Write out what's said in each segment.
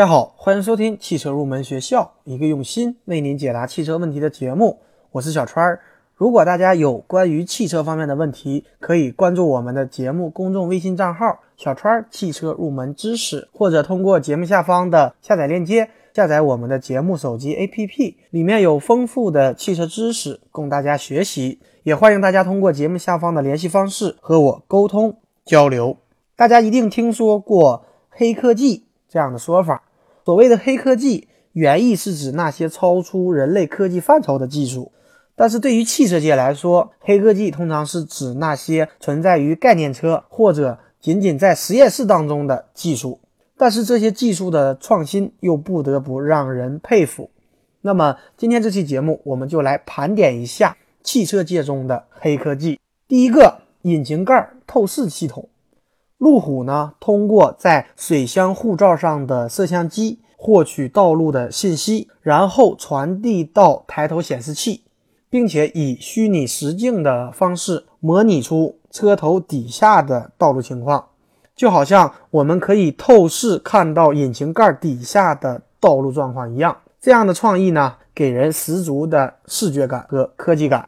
大家好，欢迎收听汽车入门学校，一个用心为您解答汽车问题的节目。我是小川儿。如果大家有关于汽车方面的问题，可以关注我们的节目公众微信账号“小川汽车入门知识”，或者通过节目下方的下载链接下载我们的节目手机 APP，里面有丰富的汽车知识供大家学习。也欢迎大家通过节目下方的联系方式和我沟通交流。大家一定听说过“黑科技”这样的说法。所谓的黑科技，原意是指那些超出人类科技范畴的技术，但是对于汽车界来说，黑科技通常是指那些存在于概念车或者仅仅在实验室当中的技术。但是这些技术的创新又不得不让人佩服。那么今天这期节目，我们就来盘点一下汽车界中的黑科技。第一个，引擎盖透视系统。路虎呢，通过在水箱护罩上的摄像机获取道路的信息，然后传递到抬头显示器，并且以虚拟实境的方式模拟出车头底下的道路情况，就好像我们可以透视看到引擎盖底下的道路状况一样。这样的创意呢，给人十足的视觉感和科技感。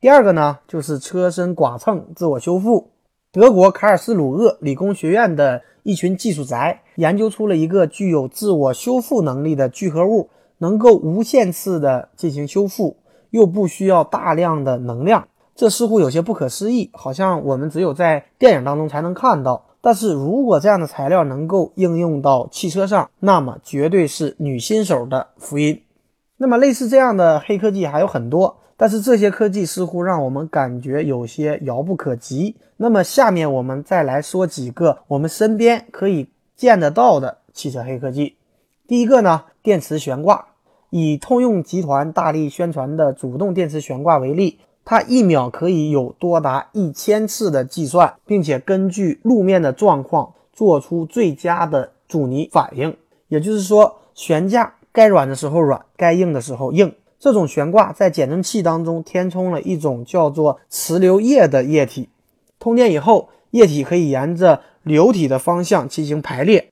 第二个呢，就是车身剐蹭自我修复。德国卡尔斯鲁厄理工学院的一群技术宅研究出了一个具有自我修复能力的聚合物，能够无限次的进行修复，又不需要大量的能量。这似乎有些不可思议，好像我们只有在电影当中才能看到。但是如果这样的材料能够应用到汽车上，那么绝对是女新手的福音。那么类似这样的黑科技还有很多。但是这些科技似乎让我们感觉有些遥不可及。那么下面我们再来说几个我们身边可以见得到的汽车黑科技。第一个呢，电池悬挂。以通用集团大力宣传的主动电池悬挂为例，它一秒可以有多达一千次的计算，并且根据路面的状况做出最佳的阻尼反应。也就是说，悬架该软的时候软，该硬的时候硬。这种悬挂在减震器当中填充了一种叫做磁流液的液体，通电以后，液体可以沿着流体的方向进行排列。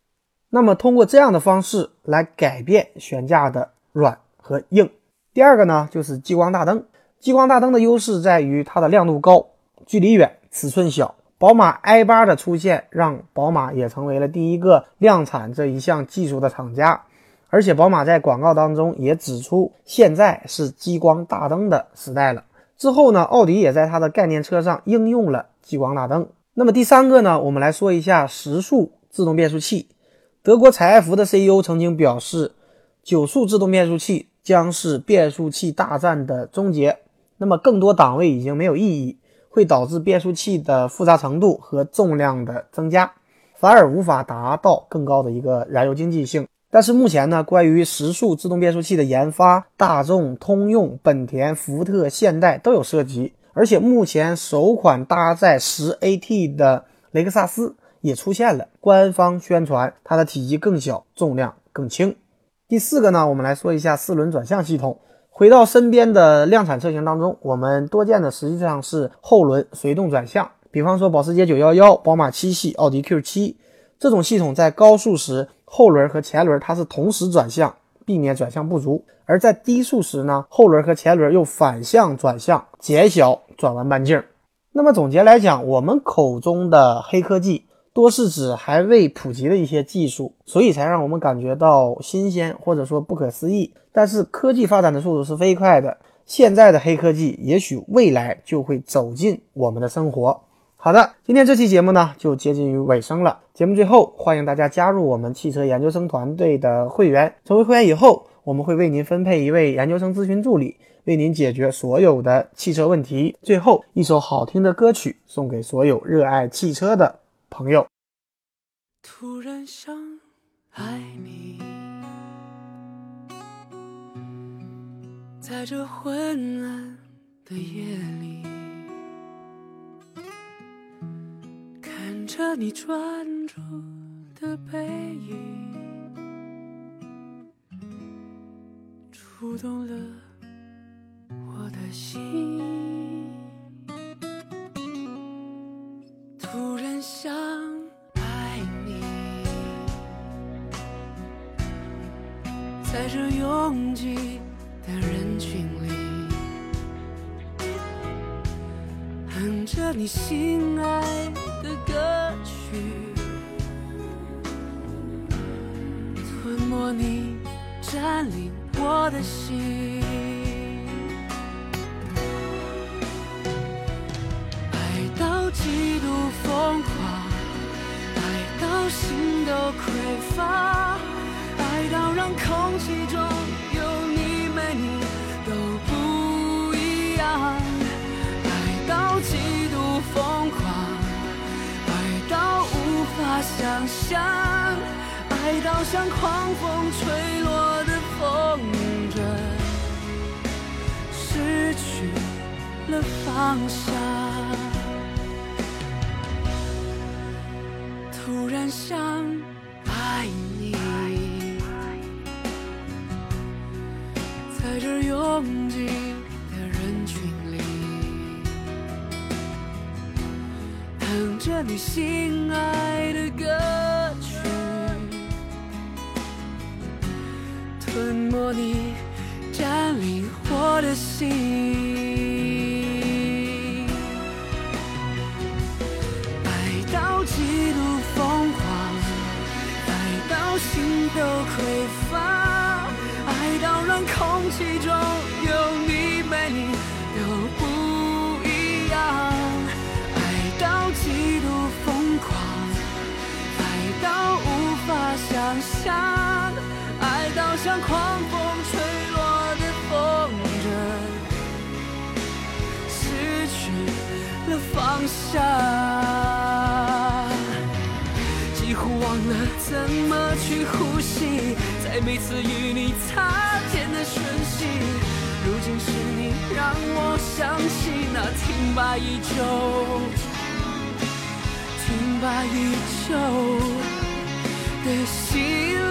那么，通过这样的方式来改变悬架的软和硬。第二个呢，就是激光大灯。激光大灯的优势在于它的亮度高、距离远、尺寸小。宝马 i 八的出现，让宝马也成为了第一个量产这一项技术的厂家。而且宝马在广告当中也指出，现在是激光大灯的时代了。之后呢，奥迪也在它的概念车上应用了激光大灯。那么第三个呢，我们来说一下时速自动变速器。德国采埃孚的 CEO 曾经表示，九速自动变速器将是变速器大战的终结。那么更多档位已经没有意义，会导致变速器的复杂程度和重量的增加，反而无法达到更高的一个燃油经济性。但是目前呢，关于时速自动变速器的研发，大众、通用、本田、福特、现代都有涉及，而且目前首款搭载十 AT 的雷克萨斯也出现了，官方宣传它的体积更小，重量更轻。第四个呢，我们来说一下四轮转向系统。回到身边的量产车型当中，我们多见的实际上是后轮随动转向，比方说保时捷911、宝马七系、奥迪 Q7 这种系统在高速时。后轮和前轮它是同时转向，避免转向不足；而在低速时呢，后轮和前轮又反向转向，减小转弯半径。那么总结来讲，我们口中的黑科技，多是指还未普及的一些技术，所以才让我们感觉到新鲜或者说不可思议。但是科技发展的速度是飞快的，现在的黑科技也许未来就会走进我们的生活。好的，今天这期节目呢就接近于尾声了。节目最后，欢迎大家加入我们汽车研究生团队的会员。成为会员以后，我们会为您分配一位研究生咨询助理，为您解决所有的汽车问题。最后一首好听的歌曲送给所有热爱汽车的朋友。突然想爱你，在这昏暗的夜里。着你专注的背影，触动了我的心。突然想爱你，在这拥挤的人群里，哼着你心爱的歌曲，吞没你，占领我的心。爱到极度疯狂，爱到心都匮乏，爱到让空气中想象，爱到像狂风吹落的风筝，失去了方向。突然想爱你，在这拥挤的人群着你心爱的歌曲，吞没你，占领我的心。爱到极度疯狂，爱到心都匮乏，爱到让空气中想象，爱到像狂风吹落的风筝。失去了方向，几乎忘了怎么去呼吸，在每次与你擦肩的瞬息，如今是你让我想起那停摆已久、停摆已久 decir